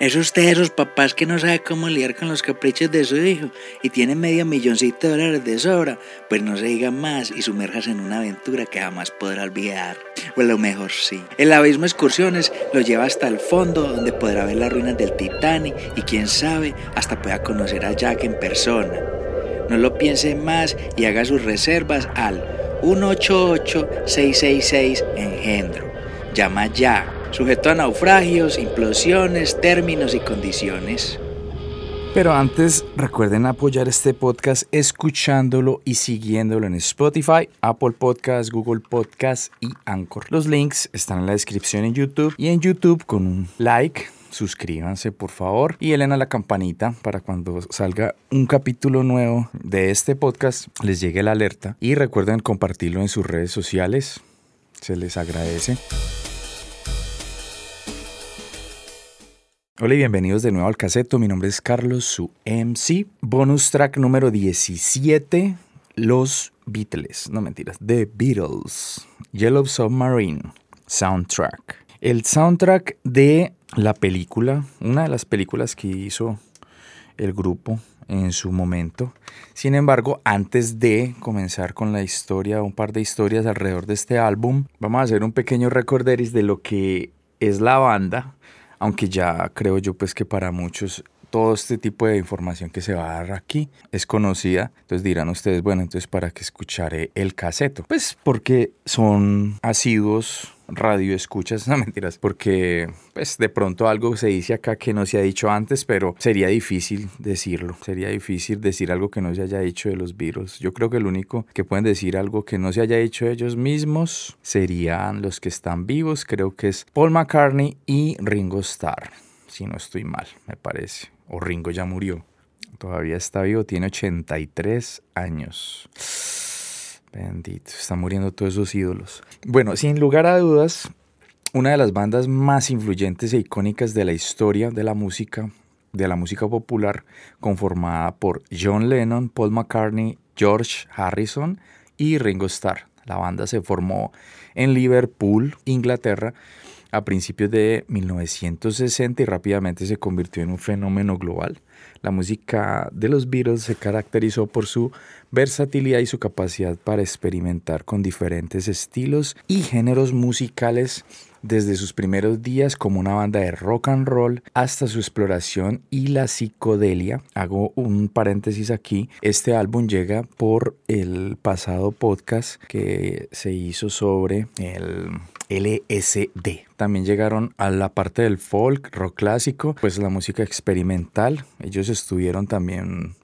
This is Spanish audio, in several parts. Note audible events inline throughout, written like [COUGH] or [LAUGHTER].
¿Es usted de esos papás que no sabe cómo lidiar con los caprichos de su hijo y tiene medio milloncito de dólares de sobra? Pues no se diga más y sumérjase en una aventura que jamás podrá olvidar. O a lo mejor sí. El abismo excursiones lo lleva hasta el fondo donde podrá ver las ruinas del Titanic y quién sabe hasta pueda conocer a Jack en persona. No lo piense más y haga sus reservas al 188-666 Engendro. Llama ya sujeto a naufragios, implosiones, términos y condiciones. Pero antes recuerden apoyar este podcast escuchándolo y siguiéndolo en Spotify, Apple Podcasts, Google Podcasts y Anchor. Los links están en la descripción en YouTube y en YouTube con un like. Suscríbanse por favor y den a la campanita para cuando salga un capítulo nuevo de este podcast les llegue la alerta y recuerden compartirlo en sus redes sociales. Se les agradece. Hola y bienvenidos de nuevo al caseto. Mi nombre es Carlos, su MC. Bonus track número 17, Los Beatles. No mentiras, The Beatles. Yellow Submarine Soundtrack. El soundtrack de la película, una de las películas que hizo el grupo en su momento. Sin embargo, antes de comenzar con la historia, un par de historias alrededor de este álbum, vamos a hacer un pequeño recorderis de lo que es la banda aunque ya creo yo pues que para muchos todo este tipo de información que se va a dar aquí es conocida. Entonces dirán ustedes, bueno, entonces ¿para qué escucharé el caseto? Pues porque son asiduos radio escuchas, [LAUGHS] no mentiras, porque pues de pronto algo se dice acá que no se ha dicho antes, pero sería difícil decirlo, sería difícil decir algo que no se haya dicho de los virus. Yo creo que el único que pueden decir algo que no se haya dicho ellos mismos serían los que están vivos, creo que es Paul McCartney y Ringo Starr, si no estoy mal, me parece, o Ringo ya murió. Todavía está vivo, tiene 83 años. Bendito, están muriendo todos esos ídolos. Bueno, sin lugar a dudas, una de las bandas más influyentes e icónicas de la historia de la música, de la música popular, conformada por John Lennon, Paul McCartney, George Harrison y Ringo Starr. La banda se formó en Liverpool, Inglaterra, a principios de 1960 y rápidamente se convirtió en un fenómeno global. La música de los Beatles se caracterizó por su versatilidad y su capacidad para experimentar con diferentes estilos y géneros musicales desde sus primeros días como una banda de rock and roll hasta su exploración y la psicodelia. Hago un paréntesis aquí. Este álbum llega por el pasado podcast que se hizo sobre el LSD. También llegaron a la parte del folk, rock clásico, pues la música experimental. Ellos estuvieron también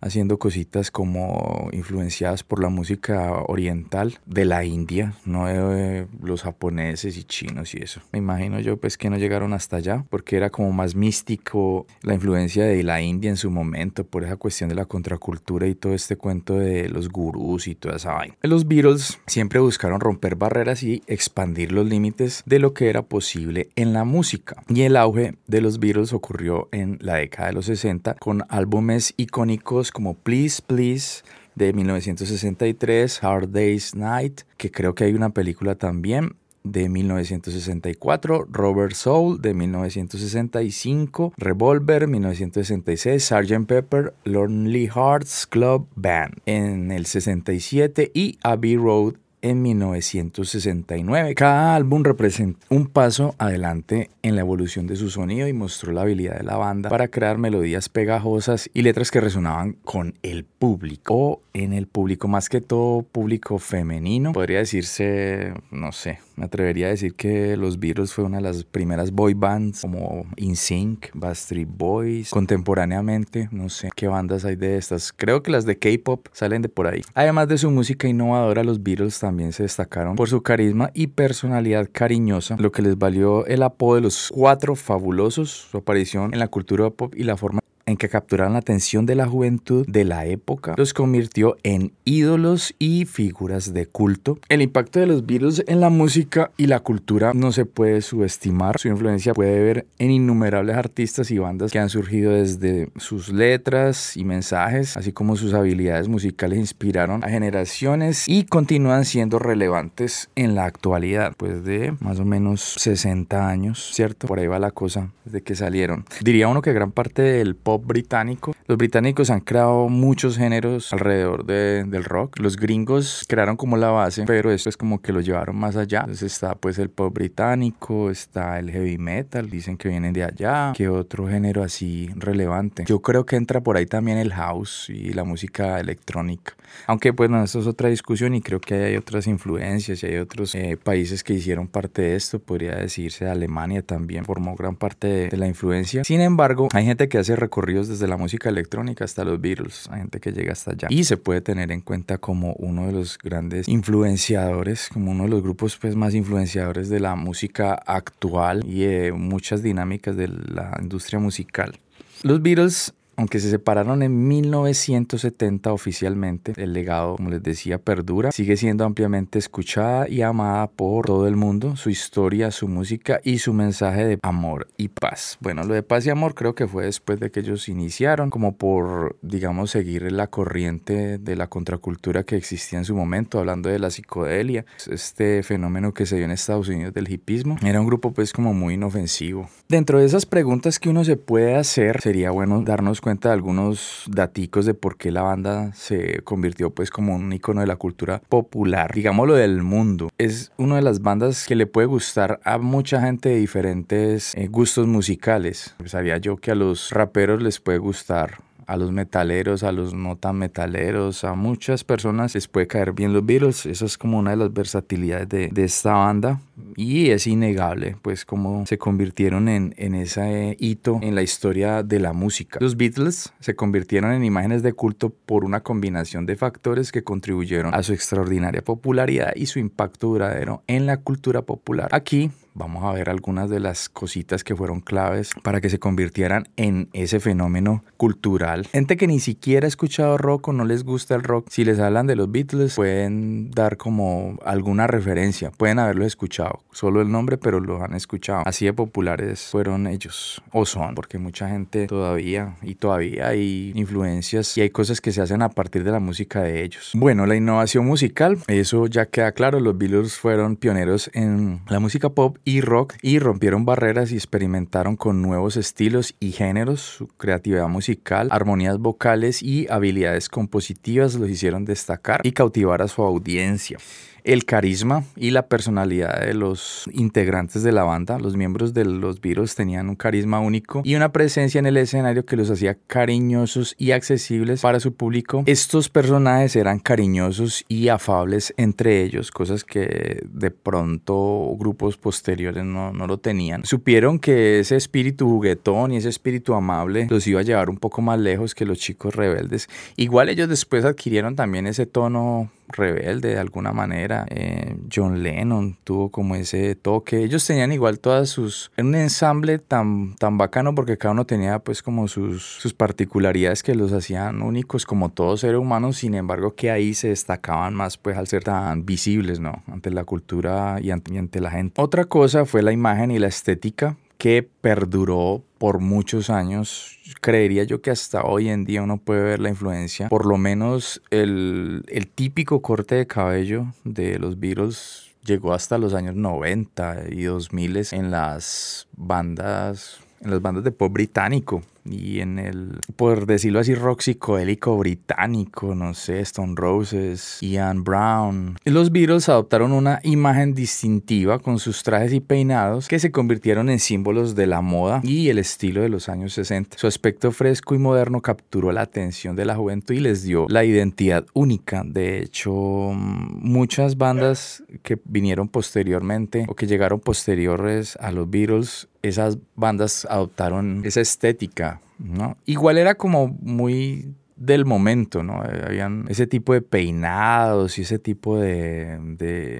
haciendo cositas como influenciadas por la música oriental de la India, no de los japoneses y chinos y eso. Me imagino yo pues que no llegaron hasta allá porque era como más místico la influencia de la India en su momento por esa cuestión de la contracultura y todo este cuento de los gurús y toda esa vaina. Los Beatles siempre buscaron romper barreras y expandir los límites de lo que era posible en la música. Y el auge de los Beatles ocurrió en la década de los 60 con álbumes icónicos como Please Please de 1963, Hard Day's Night, que creo que hay una película también de 1964, Robert Soul de 1965, Revolver 1966, Sgt. Pepper, Lonely Hearts Club Band en el 67 y Abbey Road en 1969. Cada álbum representa un paso adelante en la evolución de su sonido y mostró la habilidad de la banda para crear melodías pegajosas y letras que resonaban con el público o en el público, más que todo público femenino. Podría decirse, no sé, me atrevería a decir que los Beatles fue una de las primeras boy bands como InSync, Backstreet Boys, contemporáneamente, no sé qué bandas hay de estas. Creo que las de K-pop salen de por ahí. Además de su música innovadora, los Beatles también se destacaron por su carisma y personalidad cariñosa, lo que les valió el apodo de los cuatro fabulosos, su aparición en la cultura pop y la forma en que capturaron la atención de la juventud de la época, los convirtió en ídolos y figuras de culto. El impacto de los Beatles en la música y la cultura no se puede subestimar. Su influencia puede ver en innumerables artistas y bandas que han surgido desde sus letras y mensajes, así como sus habilidades musicales inspiraron a generaciones y continúan siendo relevantes en la actualidad, pues de más o menos 60 años, ¿cierto? Por ahí va la cosa desde que salieron. Diría uno que gran parte del pop británico, los británicos han creado muchos géneros alrededor de, del rock. Los gringos crearon como la base, pero esto es como que lo llevaron más allá. Entonces está pues el pop británico, está el heavy metal, dicen que vienen de allá. ¿Qué otro género así relevante? Yo creo que entra por ahí también el house y la música electrónica. Aunque bueno, esto es otra discusión y creo que hay otras influencias y hay otros eh, países que hicieron parte de esto. Podría decirse Alemania también formó gran parte de, la influencia. Sin embargo, hay gente que hace desde la música electrónica hasta los Beatles. Hay gente que llega hasta allá. Y se puede tener en cuenta como uno de los grandes influenciadores, como uno de los grupos pues, más influenciadores de la música actual y muchas dinámicas de la industria musical. Los Beatles aunque se separaron en 1970 oficialmente, el legado, como les decía, perdura. Sigue siendo ampliamente escuchada y amada por todo el mundo. Su historia, su música y su mensaje de amor y paz. Bueno, lo de paz y amor creo que fue después de que ellos iniciaron, como por, digamos, seguir la corriente de la contracultura que existía en su momento, hablando de la psicodelia, este fenómeno que se dio en Estados Unidos del hipismo. Era un grupo pues como muy inofensivo. Dentro de esas preguntas que uno se puede hacer, sería bueno darnos cuenta de algunos daticos de por qué la banda se convirtió pues como un icono de la cultura popular, digámoslo del mundo. Es una de las bandas que le puede gustar a mucha gente de diferentes eh, gustos musicales. Pensaría yo que a los raperos les puede gustar a los metaleros, a los no tan metaleros, a muchas personas les puede caer bien los Beatles. Eso es como una de las versatilidades de, de esta banda y es innegable pues como se convirtieron en, en ese hito en la historia de la música. Los Beatles se convirtieron en imágenes de culto por una combinación de factores que contribuyeron a su extraordinaria popularidad y su impacto duradero en la cultura popular. Aquí vamos a ver algunas de las cositas que fueron claves para que se convirtieran en ese fenómeno cultural. Gente que ni siquiera ha escuchado rock o no les gusta el rock, si les hablan de los Beatles pueden dar como alguna referencia, pueden haberlo escuchado, solo el nombre, pero lo han escuchado. Así de populares fueron ellos, o son, porque mucha gente todavía y todavía hay influencias y hay cosas que se hacen a partir de la música de ellos. Bueno, la innovación musical, eso ya queda claro, los Beatles fueron pioneros en la música pop y rock y rompieron barreras y experimentaron con nuevos estilos y géneros. Su creatividad musical, armonías vocales y habilidades compositivas los hicieron destacar y cautivar a su audiencia el carisma y la personalidad de los integrantes de la banda. Los miembros de los Beatles tenían un carisma único y una presencia en el escenario que los hacía cariñosos y accesibles para su público. Estos personajes eran cariñosos y afables entre ellos, cosas que de pronto grupos posteriores no, no lo tenían. Supieron que ese espíritu juguetón y ese espíritu amable los iba a llevar un poco más lejos que los chicos rebeldes. Igual ellos después adquirieron también ese tono rebelde de alguna manera. Eh, John Lennon tuvo como ese toque. Ellos tenían igual todas sus... un ensamble tan, tan bacano porque cada uno tenía pues como sus, sus particularidades que los hacían únicos como todos seres humanos. Sin embargo que ahí se destacaban más pues al ser tan visibles, ¿no? Ante la cultura y ante la gente. Otra cosa fue la imagen y la estética que perduró por muchos años. Creería yo que hasta hoy en día uno puede ver la influencia. Por lo menos el, el típico corte de cabello de los Beatles llegó hasta los años 90 y 2000 en las bandas en las bandas de pop británico y en el, por decirlo así, rock psicodélico británico, no sé, Stone Roses, Ian Brown. Los Beatles adoptaron una imagen distintiva con sus trajes y peinados que se convirtieron en símbolos de la moda y el estilo de los años 60. Su aspecto fresco y moderno capturó la atención de la juventud y les dio la identidad única. De hecho, muchas bandas que vinieron posteriormente o que llegaron posteriores a los Beatles esas bandas adoptaron esa estética, ¿no? Igual era como muy del momento, ¿no? Eh, habían ese tipo de peinados y ese tipo de,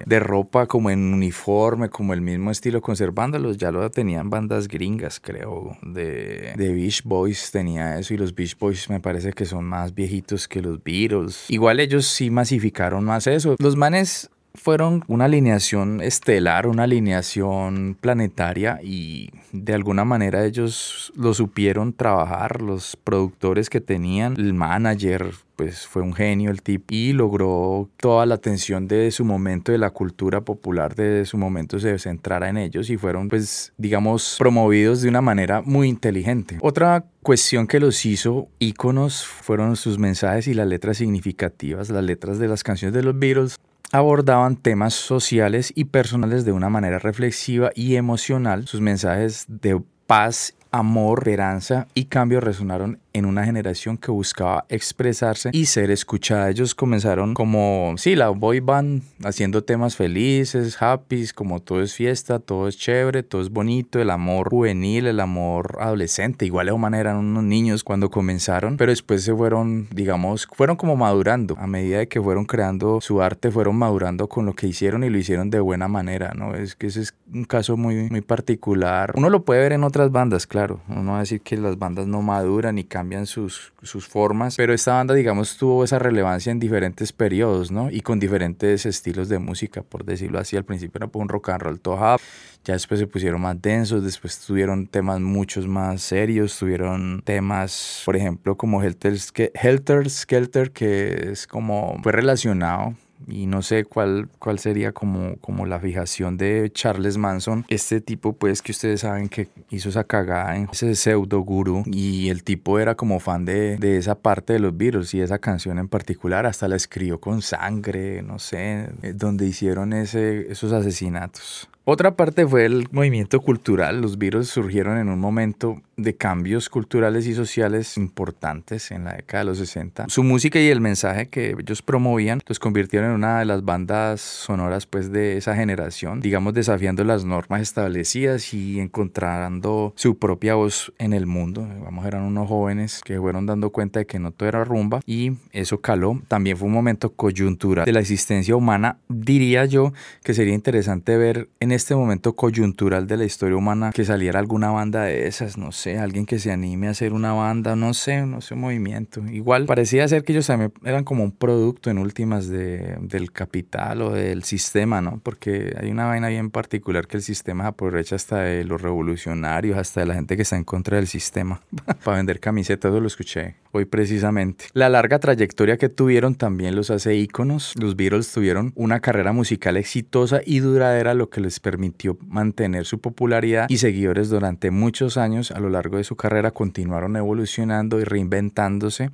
de, ropa como en uniforme, como el mismo estilo conservándolos, ya lo tenían bandas gringas, creo, de, de Beach Boys tenía eso y los Beach Boys me parece que son más viejitos que los Beatles. Igual ellos sí masificaron más eso. Los manes fueron una alineación estelar, una alineación planetaria y de alguna manera ellos lo supieron trabajar, los productores que tenían, el manager, pues fue un genio el tipo y logró toda la atención de su momento de la cultura popular de su momento se centrara en ellos y fueron pues digamos promovidos de una manera muy inteligente. Otra cuestión que los hizo íconos fueron sus mensajes y las letras significativas, las letras de las canciones de los Beatles abordaban temas sociales y personales de una manera reflexiva y emocional. Sus mensajes de paz amor, esperanza y cambio resonaron en una generación que buscaba expresarse y ser escuchada. Ellos comenzaron como, sí, la boy band haciendo temas felices, happy, como todo es fiesta, todo es chévere, todo es bonito, el amor juvenil, el amor adolescente. Igual de manera eran unos niños cuando comenzaron, pero después se fueron, digamos, fueron como madurando. A medida de que fueron creando su arte, fueron madurando con lo que hicieron y lo hicieron de buena manera, ¿no? Es que ese es un caso muy, muy particular. Uno lo puede ver en otras bandas, claro uno va a decir que las bandas no maduran y cambian sus, sus formas, pero esta banda, digamos, tuvo esa relevancia en diferentes periodos, ¿no? Y con diferentes estilos de música, por decirlo así. Al principio era un rock and roll top, ya después se pusieron más densos, después tuvieron temas muchos más serios, tuvieron temas, por ejemplo, como Helter, Helter Skelter, que es como, fue relacionado y no sé cuál, cuál sería como, como la fijación de Charles Manson. Este tipo, pues, que ustedes saben que hizo esa cagada en ese pseudo guru y el tipo era como fan de, de esa parte de los Beatles y esa canción en particular, hasta la escribió con sangre, no sé, eh, donde hicieron ese, esos asesinatos. Otra parte fue el movimiento cultural. Los Beatles surgieron en un momento de cambios culturales y sociales importantes en la década de los 60. Su música y el mensaje que ellos promovían los convirtieron en una de las bandas sonoras pues de esa generación, digamos desafiando las normas establecidas y encontrando su propia voz en el mundo. Vamos, eran unos jóvenes que fueron dando cuenta de que no todo era rumba y eso caló. También fue un momento coyuntural de la existencia humana. Diría yo que sería interesante ver en este momento coyuntural de la historia humana que saliera alguna banda de esas, no sé, alguien que se anime a hacer una banda, no sé, no sé, un movimiento. Igual parecía ser que ellos también eran como un producto en últimas de, del capital o del sistema, ¿no? Porque hay una vaina bien particular que el sistema aprovecha hasta de los revolucionarios, hasta de la gente que está en contra del sistema, [LAUGHS] para vender camisetas, eso lo escuché hoy precisamente. La larga trayectoria que tuvieron también los hace íconos. Los Beatles tuvieron una carrera musical exitosa y duradera, lo que les permitió mantener su popularidad y seguidores durante muchos años. A lo largo de su carrera continuaron evolucionando y reinventándose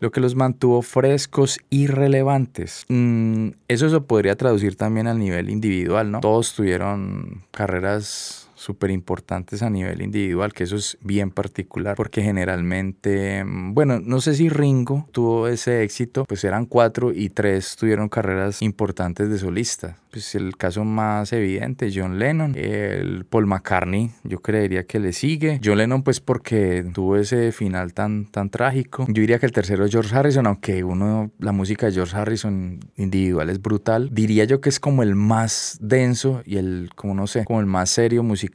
lo que los mantuvo frescos y relevantes. Mm, eso se podría traducir también al nivel individual, ¿no? Todos tuvieron carreras súper importantes a nivel individual, que eso es bien particular, porque generalmente, mm, bueno, no sé si Ringo tuvo ese éxito, pues eran cuatro y tres tuvieron carreras importantes de solista. Pues el caso más evidente, John Lennon, el Paul McCartney, yo creería que le sigue. John Lennon, pues porque tuvo ese final tan, tan trágico. Yo diría que el tercero es George Harrison, aunque uno, la música de George Harrison individual es brutal. Diría yo que es como el más denso y el, como no sé, como el más serio musical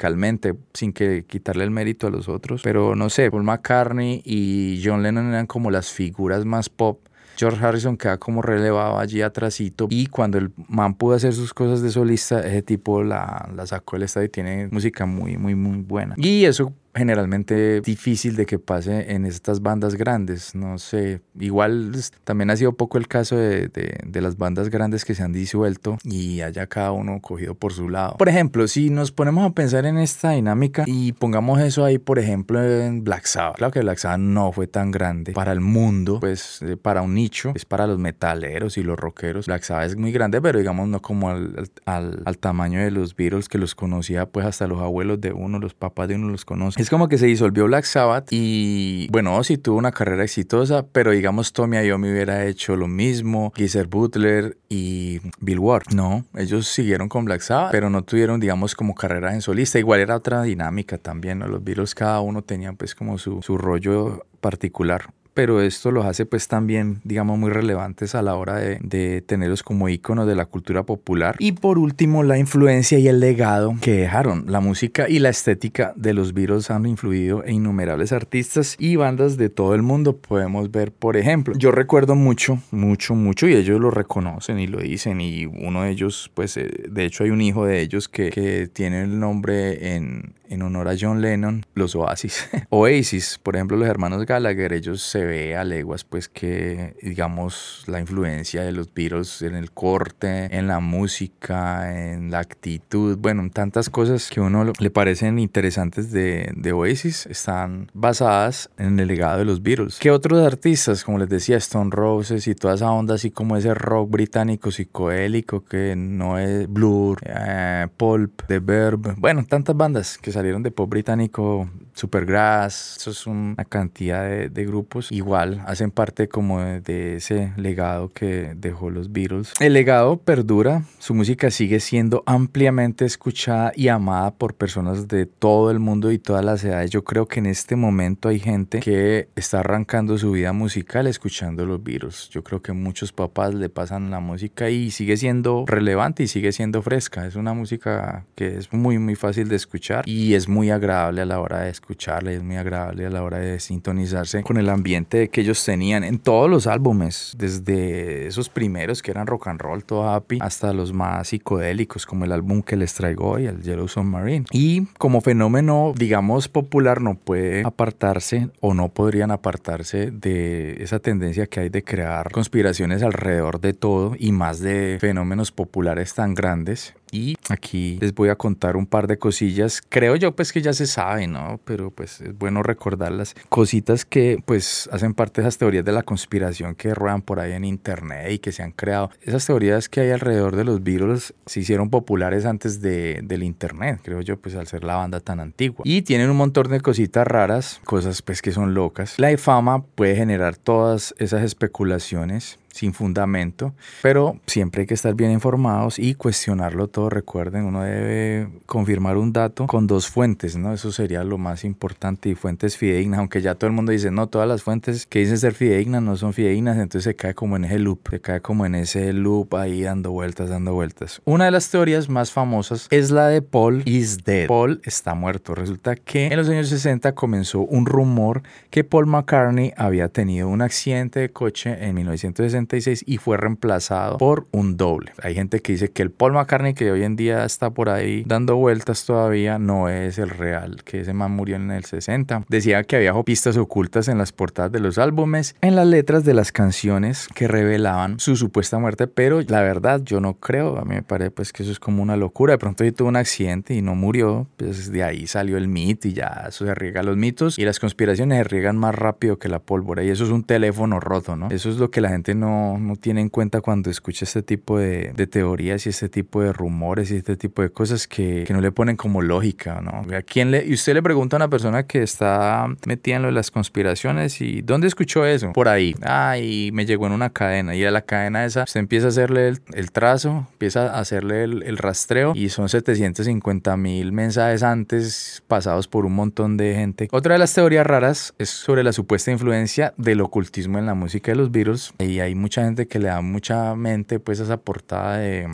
sin que quitarle el mérito a los otros. Pero no sé, Paul McCartney y John Lennon eran como las figuras más pop George Harrison queda como relevado allí atrásito y cuando el man pudo hacer sus cosas de solista, ese tipo la, la sacó del estadio y tiene música muy, muy, muy buena. Y eso generalmente difícil de que pase en estas bandas grandes. No sé, igual también ha sido poco el caso de, de, las bandas grandes que se han disuelto y haya cada uno cogido por su lado. Por ejemplo, si nos ponemos a pensar en esta dinámica y pongamos eso ahí, por ejemplo, en Black Sabbath. Claro que Black Sabbath no fue tan grande para el mundo, pues eh, para un nicho, es para los metaleros y los rockeros. Black Sabbath es muy grande, pero digamos no como al, al, al tamaño de los Beatles que los conocía pues hasta los abuelos de uno, los papás de uno los conocen es como que se disolvió Black Sabbath y bueno, sí tuvo una carrera exitosa, pero digamos Tommy Iommi hubiera hecho lo mismo, Geezer Butler y Bill Ward. No, ellos siguieron con Black Sabbath, pero no tuvieron digamos como carrera en solista. Igual era otra dinámica también, ¿no? Los Beatles cada uno tenía pues como su, su rollo particular pero esto los hace pues también, digamos, muy relevantes a la hora de, de tenerlos como íconos de la cultura popular. Y por último, la influencia y el legado que dejaron. La música y la estética de los Beatles han influido en innumerables artistas y bandas de todo el mundo. Podemos ver, por ejemplo, yo recuerdo mucho, mucho, mucho, y ellos lo reconocen y lo dicen, y uno de ellos, pues, eh, de hecho hay un hijo de ellos que, que tiene el nombre en, en honor a John Lennon, los Oasis. [LAUGHS] Oasis, por ejemplo, los hermanos Gallagher, ellos se ve a leguas, pues que, digamos, la influencia de los Beatles en el corte, en la música, en la actitud, bueno, tantas cosas que a uno le parecen interesantes de, de Oasis están basadas en el legado de los Beatles. ¿Qué otros artistas, como les decía, Stone Roses y toda esa onda, así como ese rock británico psicodélico que no es Blur, eh, Pulp, The Verb, bueno, tantas bandas que salieron de pop británico, Supergrass, eso es una cantidad de, grupos. Igual hacen parte como de, ese legado que dejó los Beatles. El legado perdura, su música sigue siendo ampliamente escuchada y amada por personas de todo el mundo y todas las edades. Yo creo que en este momento hay gente que está arrancando su vida musical escuchando los Beatles. Yo creo que muchos papás le pasan la música y sigue siendo relevante y sigue siendo fresca. Es una música que es muy muy fácil de escuchar y es muy agradable a la hora de escucharle, es muy agradable a la hora de sintonizarse con el ambiente que ellos tenían en todos los álbumes, desde esos primeros que eran rock and roll, todo happy, hasta los más psicodélicos, como el álbum que les traigo hoy, el Yellow Submarine. Y como fenómeno, digamos, popular, no puede apartarse o no podrían apartarse de esa tendencia que hay de crear conspiraciones alrededor de todo y más de fenómenos populares tan grandes y aquí les voy a contar un par de cosillas. Creo yo pues que ya se sabe, ¿no? Pero pues es bueno recordarlas. Cositas que pues hacen parte de esas teorías de la conspiración que ruedan por ahí en internet y que se han creado. Esas teorías que hay alrededor de los Beatles se hicieron populares antes de, del internet, creo yo, pues al ser la banda tan antigua. Y tienen un montón de cositas raras, cosas pues que son locas. La fama puede generar todas esas especulaciones sin fundamento, pero siempre hay que estar bien informados y cuestionarlo todo. Recuerden, uno debe confirmar un dato con dos fuentes, ¿no? Eso sería lo más importante y fuentes fidedignas, aunque ya todo el mundo dice, no, todas las fuentes que dicen ser fidedignas no son fidedignas, entonces se cae como en ese loop, se cae como en ese loop ahí dando vueltas, dando vueltas. Una de las teorías más famosas es la de Paul is dead. Paul está muerto. Resulta que en los años 60 comenzó un rumor que Paul McCartney había tenido un accidente de coche en 1960 y fue reemplazado por un doble. Hay gente que dice que el Paul McCartney que hoy en día está por ahí dando vueltas todavía no es el real, que ese man murió en el 60. Decía que había pistas ocultas en las portadas de los álbumes, en las letras de las canciones que revelaban su supuesta muerte, pero la verdad yo no creo, a mí me parece pues que eso es como una locura. De pronto tuvo un accidente y no murió, pues de ahí salió el mito y ya eso se riega los mitos y las conspiraciones se riegan más rápido que la pólvora y eso es un teléfono roto, ¿no? Eso es lo que la gente no no, tiene en cuenta cuando escucha este tipo de, teorías y este tipo de rumores y este tipo de cosas que, no le ponen como lógica, ¿no? ¿A quién le, y usted le pregunta a una persona que está metida en lo de las conspiraciones y ¿dónde escuchó eso? Por ahí. Ah, y me llegó en una cadena y a la cadena esa usted empieza a hacerle el, trazo, empieza a hacerle el, el rastreo y son 750 mil mensajes antes pasados por un montón de gente. Otra de las teorías raras es sobre la supuesta influencia del ocultismo en la música de los Beatles y hay mucha gente que le da mucha mente pues esa portada de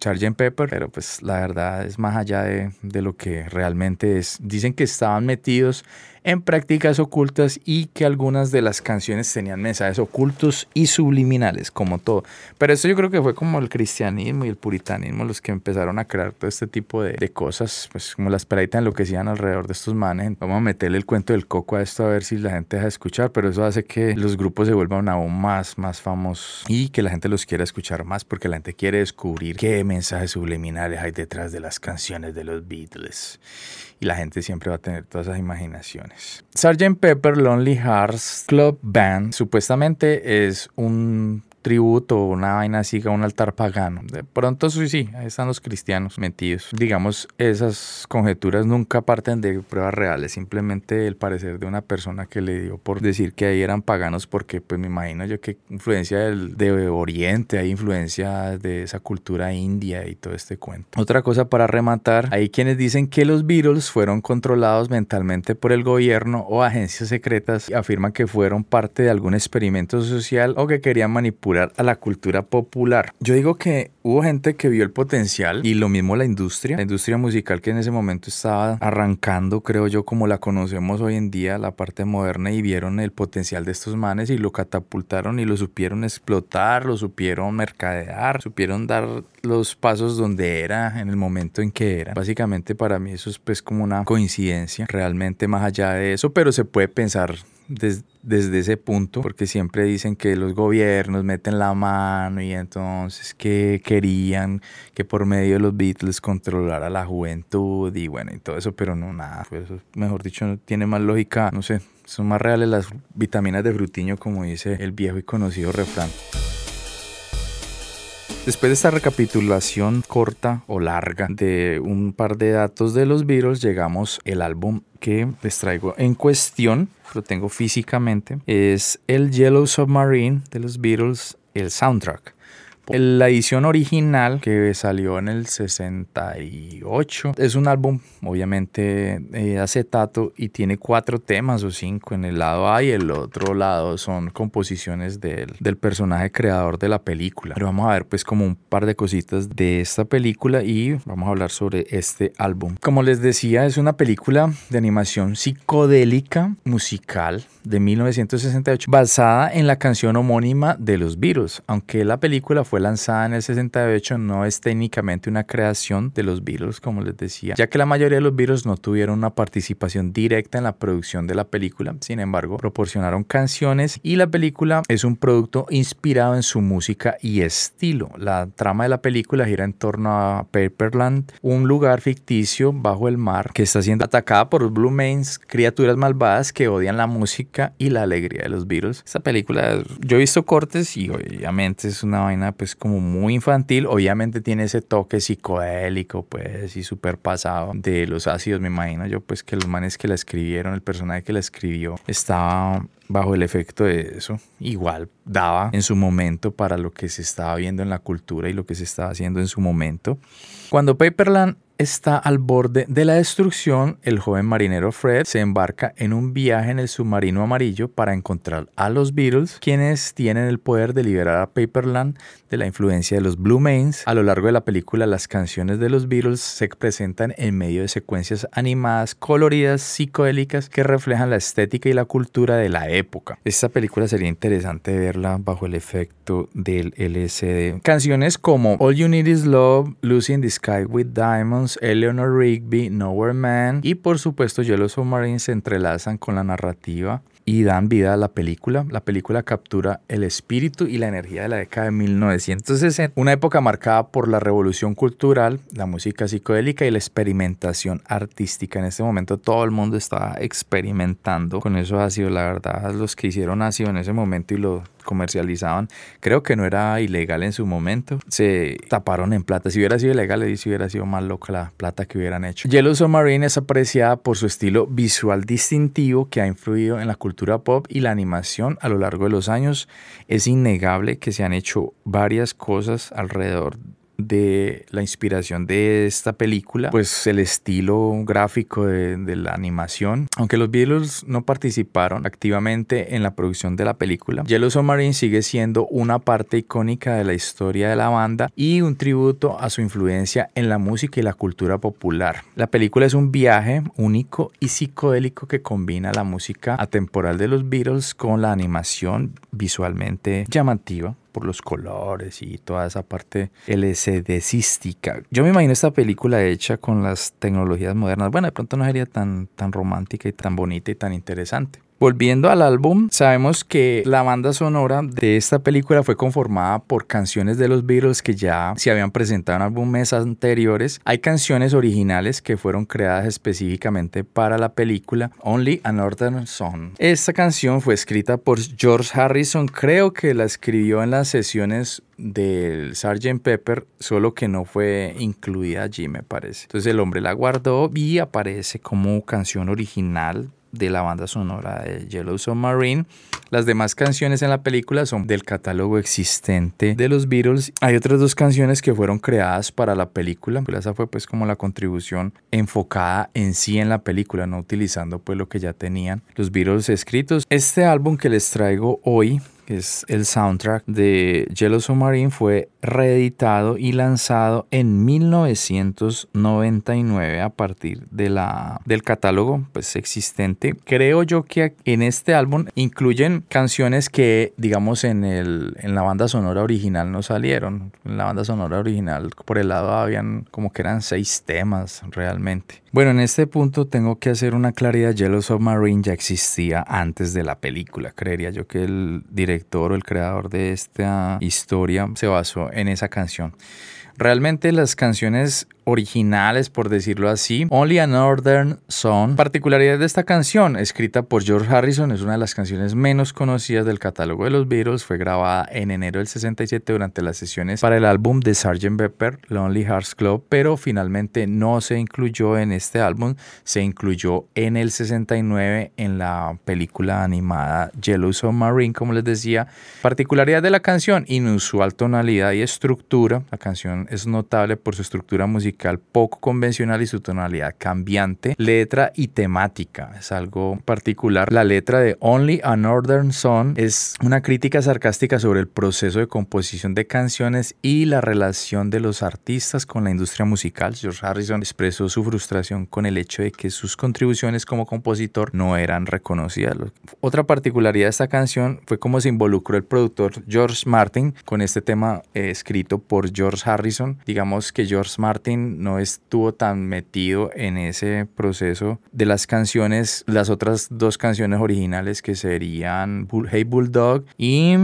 Sgt. Pepper, pero pues la verdad es más allá de, de lo que realmente es. Dicen que estaban metidos en prácticas ocultas y que algunas de las canciones tenían mensajes ocultos y subliminales, como todo. Pero esto yo creo que fue como el cristianismo y el puritanismo los que empezaron a crear todo este tipo de, de cosas, pues como las peraitas enloquecían alrededor de estos manes. Vamos a meterle el cuento del coco a esto a ver si la gente deja de escuchar, pero eso hace que los grupos se vuelvan aún más, más famosos y que la gente los quiera escuchar más porque la gente quiere descubrir qué mensajes subliminales hay detrás de las canciones de los Beatles y la gente siempre va a tener todas esas imaginaciones. Sgt. Pepper Lonely Hearts Club Band supuestamente es un tributo o una vaina así, a un altar pagano. De pronto sí, sí, ahí están los cristianos metidos. Digamos, esas conjeturas nunca parten de pruebas reales, simplemente el parecer de una persona que le dio por decir que ahí eran paganos porque pues me imagino yo que influencia del, de Oriente, hay influencia de esa cultura india y todo este cuento. Otra cosa para rematar, hay quienes dicen que los Beatles fueron controlados mentalmente por el gobierno o agencias secretas y afirman que fueron parte de algún experimento social o que querían manipular a la cultura popular. Yo digo que hubo gente que vio el potencial y lo mismo la industria, la industria musical que en ese momento estaba arrancando, creo yo, como la conocemos hoy en día, la parte moderna y vieron el potencial de estos manes y lo catapultaron y lo supieron explotar, lo supieron mercadear, supieron dar los pasos donde era en el momento en que era. Básicamente para mí eso es pues como una coincidencia, realmente más allá de eso, pero se puede pensar desde ese punto, porque siempre dicen que los gobiernos meten la mano y entonces que querían que por medio de los Beatles controlara la juventud y bueno, y todo eso, pero no, nada, pues eso, mejor dicho, tiene más lógica, no sé, son más reales las vitaminas de frutiño, como dice el viejo y conocido refrán. Después de esta recapitulación corta o larga de un par de datos de los Beatles, llegamos al álbum que les traigo en cuestión, lo tengo físicamente, es el Yellow Submarine de los Beatles, el soundtrack. La edición original que salió en el 68 es un álbum obviamente eh, acetato y tiene cuatro temas o cinco en el lado A y el otro lado son composiciones del, del personaje creador de la película. Pero vamos a ver pues como un par de cositas de esta película y vamos a hablar sobre este álbum. Como les decía es una película de animación psicodélica musical de 1968 basada en la canción homónima de los Beatles, aunque la película fue lanzada en el 68 no es técnicamente una creación de los Beatles, como les decía, ya que la mayoría de los Beatles no tuvieron una participación directa en la producción de la película, sin embargo, proporcionaron canciones y la película es un producto inspirado en su música y estilo. La trama de la película gira en torno a Paperland, un lugar ficticio bajo el mar que está siendo atacada por los Blue Mains, criaturas malvadas que odian la música y la alegría de los Beatles. Esta película, yo he visto cortes y obviamente es una vaina pues como muy infantil, obviamente tiene ese toque psicodélico, pues, y súper pasado de los ácidos, me imagino yo, pues, que los manes que la escribieron, el personaje que la escribió, estaba bajo el efecto de eso. Igual daba en su momento para lo que se estaba viendo en la cultura y lo que se estaba haciendo en su momento. Cuando Paperland está al borde de la destrucción, el joven marinero Fred se embarca en un viaje en el submarino amarillo para encontrar a los Beatles, quienes tienen el poder de liberar a Paperland de la influencia de los Blue Mains. A lo largo de la película, las canciones de los Beatles se presentan en medio de secuencias animadas, coloridas, psicodélicas, que reflejan la estética y la cultura de la época. Esta película sería interesante verla bajo el efecto del LSD. Canciones como All You Need Is Love, Lucy in the Sky with Diamonds, Eleanor Rigby, Nowhere Man y por supuesto Yellow Submarine se entrelazan con la narrativa y dan vida a la película. La película captura el espíritu y la energía de la década de 1960, una época marcada por la revolución cultural, la música psicodélica y la experimentación artística. En este momento todo el mundo estaba experimentando con eso ácido, la verdad, los que hicieron ácido en ese momento y lo comercializaban, creo que no era ilegal en su momento. Se taparon en plata. Si hubiera sido ilegal, si hubiera sido más loca la plata que hubieran hecho. Yellow Submarine es apreciada por su estilo visual distintivo que ha influido en la cultura pop y la animación a lo largo de los años. Es innegable que se han hecho varias cosas alrededor de la inspiración de esta película, pues el estilo gráfico de, la animación. Aunque los Beatles no participaron activamente en la producción de la película, Yellow Submarine sigue siendo una parte icónica de la historia de la banda y un tributo a su influencia en la música y la cultura popular. La película es un viaje único y psicodélico que combina la música atemporal de los Beatles con la animación visualmente llamativa por los colores y toda esa parte LCD-cística. Yo me imagino esta película hecha con las tecnologías modernas. Bueno, de pronto no sería tan, tan romántica y tan bonita y tan interesante. Volviendo al álbum, sabemos que la banda sonora de esta película fue conformada por canciones de los Beatles que ya se habían presentado en álbumes anteriores. Hay canciones originales que fueron creadas específicamente para la película Only a Northern Song. Esta canción fue escrita por George Harrison, creo que la escribió en las sesiones del Sgt. Pepper, solo que no fue incluida allí, me parece. Entonces el hombre la guardó y aparece como canción original de la banda sonora de Yellow Submarine. Las demás canciones en la película son del catálogo existente de los Beatles. Hay otras dos canciones que fueron creadas para la película. Esa fue pues como la contribución enfocada en sí en la película, no utilizando pues lo que ya tenían los Beatles escritos. Este álbum que les traigo hoy que es el soundtrack de Yellow Submarine, fue reeditado y lanzado en 1999 a partir de la, del catálogo pues, existente. Creo yo que en este álbum incluyen canciones que, digamos, en, el, en la banda sonora original no salieron. En la banda sonora original, por el lado, habían como que eran seis temas realmente. Bueno, en este punto tengo que hacer una claridad. Yellow Submarine ya existía antes de la película. Creería yo que el director o el creador de esta historia se basó en esa canción. Realmente las canciones originales, por decirlo así. Only a Northern Song. Particularidad de esta canción, escrita por George Harrison, es una de las canciones menos conocidas del catálogo de los Beatles. Fue grabada en enero del 67 durante las sesiones para el álbum de Sgt. Pepper, Lonely Hearts Club, pero finalmente no se incluyó en este álbum. Se incluyó en el 69 en la película animada Yellow Submarine, como les decía. Particularidad de la canción, inusual tonalidad y estructura. La canción es notable por su estructura musical poco convencional y su tonalidad cambiante, letra y temática. Es algo particular. La letra de Only a Northern Song es una crítica sarcástica sobre el proceso de composición de canciones y la relación de los artistas con la industria musical. George Harrison expresó su frustración con el hecho de que sus contribuciones como compositor no eran reconocidas. Otra particularidad de esta canción fue cómo se involucró el productor George Martin con este tema eh, escrito por George Harrison. Digamos que George Martin no estuvo tan metido en ese proceso de las canciones, las otras dos canciones originales que serían Hey Bulldog y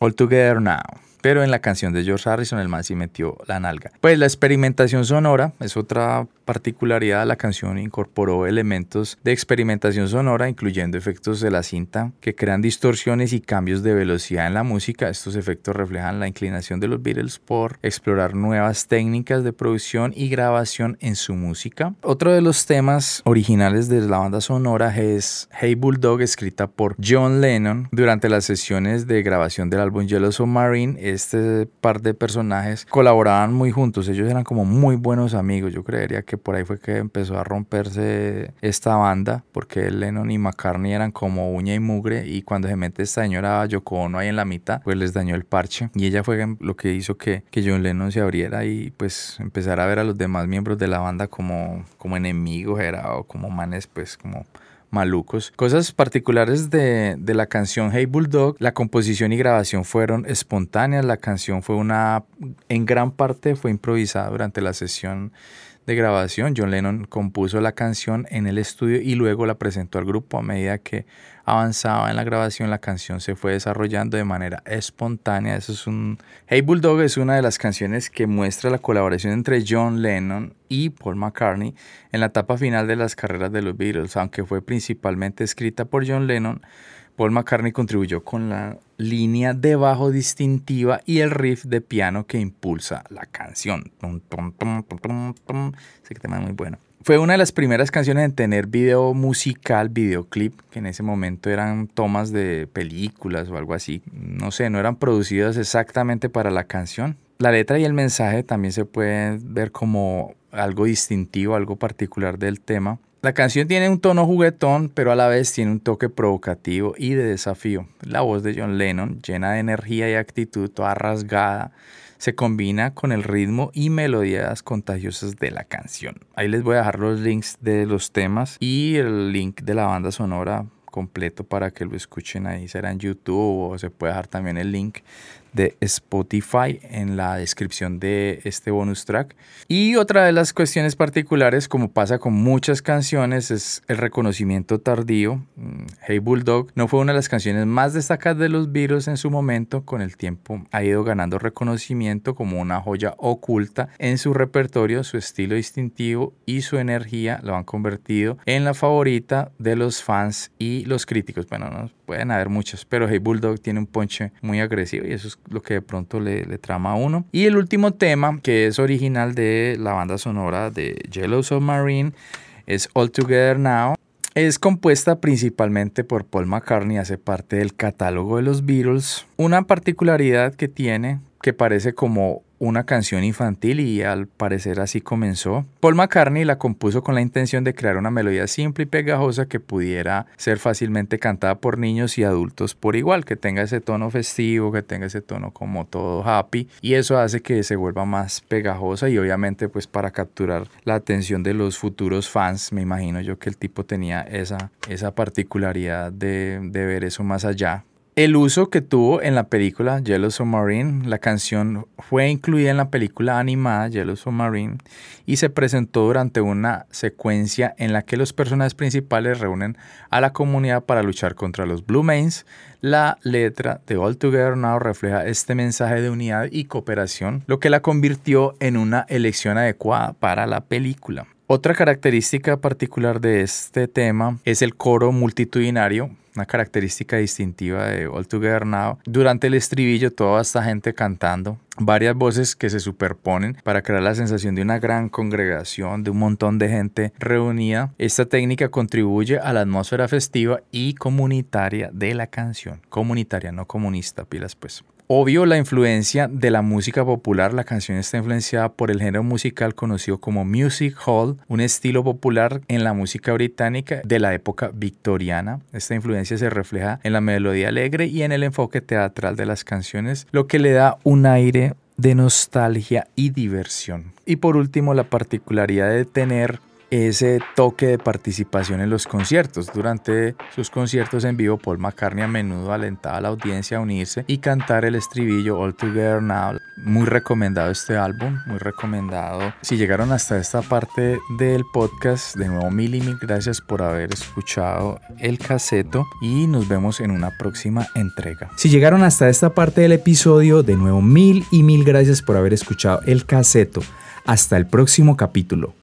All Together Now pero en la canción de George Harrison el man sí metió la nalga. Pues la experimentación sonora es otra particularidad. La canción incorporó elementos de experimentación sonora, incluyendo efectos de la cinta que crean distorsiones y cambios de velocidad en la música. Estos efectos reflejan la inclinación de los Beatles por explorar nuevas técnicas de producción y grabación en su música. Otro de los temas originales de la banda sonora es Hey Bulldog, escrita por John Lennon durante las sesiones de grabación del álbum Yellow Submarine este par de personajes colaboraban muy juntos, ellos eran como muy buenos amigos, yo creería que por ahí fue que empezó a romperse esta banda, porque Lennon y McCartney eran como uña y mugre y cuando se mete esta señora Yoko Ono ahí en la mitad, pues les dañó el parche y ella fue lo que hizo que, que John Lennon se abriera y pues empezara a ver a los demás miembros de la banda como, como enemigos, era, o como manes pues como malucos. Cosas particulares de, de, la canción Hey Bulldog, la composición y grabación fueron espontáneas, la canción fue una, en gran parte fue improvisada durante la sesión de grabación. John Lennon compuso la canción en el estudio y luego la presentó al grupo. A medida que avanzaba en la grabación, la canción se fue desarrollando de manera espontánea. Eso es un Hey Bulldog es una de las canciones que muestra la colaboración entre John Lennon y Paul McCartney en la etapa final de las carreras de los Beatles, aunque fue principalmente escrita por John Lennon. Paul McCartney contribuyó con la línea de bajo distintiva y el riff de piano que impulsa la canción. Ese tema es muy bueno. Fue una de las primeras canciones en tener video musical, videoclip, que en ese momento eran tomas de películas o algo así. No sé, no eran producidas exactamente para la canción. La letra y el mensaje también se pueden ver como algo distintivo, algo particular del tema. La canción tiene un tono juguetón, pero a la vez tiene un toque provocativo y de desafío. La voz de John Lennon, llena de energía y actitud, toda rasgada, se combina con el ritmo y melodías contagiosas de la canción. Ahí les voy a dejar los links de los temas y el link de la banda sonora completo para que lo escuchen ahí, será en YouTube o se puede dejar también el link de Spotify en la descripción de este bonus track. Y otra de las cuestiones particulares, como pasa con muchas canciones, es el reconocimiento tardío. Mm, hey Bulldog no fue una de las canciones más destacadas de los Beatles en su momento, con el tiempo ha ido ganando reconocimiento como una joya oculta en su repertorio, su estilo distintivo y su energía lo han convertido en la favorita de los fans y los críticos. Bueno, no pueden haber muchos, pero Hey Bulldog tiene un ponche muy agresivo y eso es lo que de pronto le, trama a uno. Y el último tema, que es original de la banda sonora de Yellow Submarine, es All Together Now. Es compuesta principalmente por Paul McCartney, hace parte del catálogo de los Beatles. Una particularidad que tiene, que parece como una canción infantil y al parecer así comenzó. Paul McCartney la compuso con la intención de crear una melodía simple y pegajosa que pudiera ser fácilmente cantada por niños y adultos por igual, que tenga ese tono festivo, que tenga ese tono como todo happy y eso hace que se vuelva más pegajosa y obviamente pues para capturar la atención de los futuros fans, me imagino yo que el tipo tenía esa, esa particularidad de, de ver eso más allá el uso que tuvo en la película Yellow Submarine, la canción fue incluida en la película animada Yellow Submarine y se presentó durante una secuencia en la que los personajes principales reúnen a la comunidad para luchar contra los Blue Mains. La letra de All Together Now refleja este mensaje de unidad y cooperación, lo que la convirtió en una elección adecuada para la película. Otra característica particular de este tema es el coro multitudinario una característica distintiva de All Together Now. Durante el estribillo, toda esta gente cantando, varias voces que se superponen para crear la sensación de una gran congregación, de un montón de gente reunida. Esta técnica contribuye a la atmósfera festiva y comunitaria de la canción. Comunitaria, no comunista, pilas pues. Obvio la influencia de la música popular, la canción está influenciada por el género musical conocido como music hall, un estilo popular en la música británica de la época victoriana. Esta influencia se refleja en la melodía alegre y en el enfoque teatral de las canciones, lo que le da un aire de nostalgia y diversión. Y por último, la particularidad de tener ese toque de participación en los conciertos. Durante sus conciertos en vivo, Paul McCartney a menudo alentaba a la audiencia a unirse y cantar el estribillo All Together Now. Muy recomendado este álbum, muy recomendado. Si llegaron hasta esta parte del podcast, de nuevo mil y mil gracias por haber escuchado el caseto y nos vemos en una próxima entrega. Si llegaron hasta esta parte del episodio, de nuevo mil y mil gracias por haber escuchado el caseto. Hasta el próximo capítulo.